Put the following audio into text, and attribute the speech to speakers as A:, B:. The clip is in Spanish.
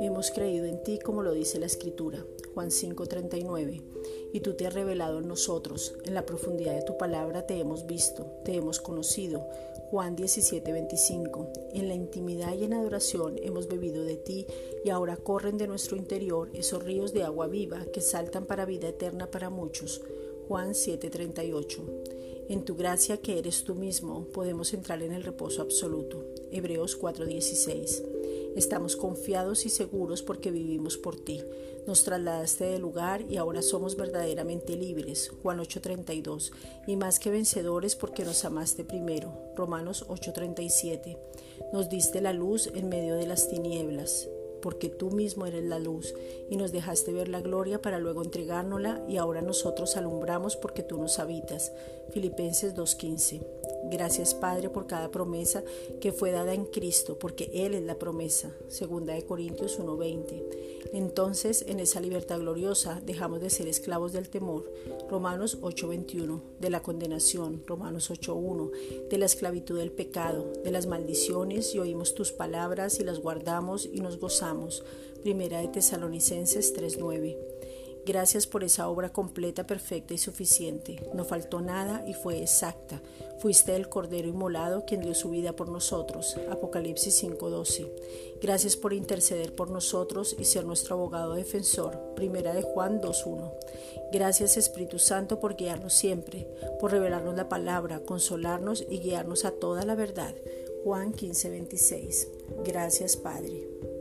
A: Hemos creído en ti como lo dice la Escritura, Juan 5:39, y tú te has revelado en nosotros, en la profundidad de tu palabra te hemos visto, te hemos conocido, Juan 17:25, en la intimidad y en adoración hemos bebido de ti y ahora corren de nuestro interior esos ríos de agua viva que saltan para vida eterna para muchos, Juan 7:38. En tu gracia que eres tú mismo podemos entrar en el reposo absoluto, Hebreos 4:16. Estamos confiados y seguros porque vivimos por ti. Nos trasladaste del lugar y ahora somos verdaderamente libres. Juan 8:32. Y más que vencedores porque nos amaste primero. Romanos 8:37. Nos diste la luz en medio de las tinieblas porque tú mismo eres la luz, y nos dejaste ver la gloria para luego entregárnosla, y ahora nosotros alumbramos porque tú nos habitas. Filipenses 2.15. Gracias Padre por cada promesa que fue dada en Cristo, porque Él es la promesa. Segunda de Corintios 1:20. Entonces, en esa libertad gloriosa dejamos de ser esclavos del temor. Romanos 8:21. De la condenación. Romanos 8:1. De la esclavitud del pecado, de las maldiciones y oímos tus palabras y las guardamos y nos gozamos. Primera de Tesalonicenses 3:9. Gracias por esa obra completa, perfecta y suficiente. No faltó nada y fue exacta. Fuiste el Cordero inmolado quien dio su vida por nosotros. Apocalipsis 5:12. Gracias por interceder por nosotros y ser nuestro abogado defensor. Primera de Juan 2:1. Gracias Espíritu Santo por guiarnos siempre, por revelarnos la palabra, consolarnos y guiarnos a toda la verdad. Juan 15:26. Gracias Padre.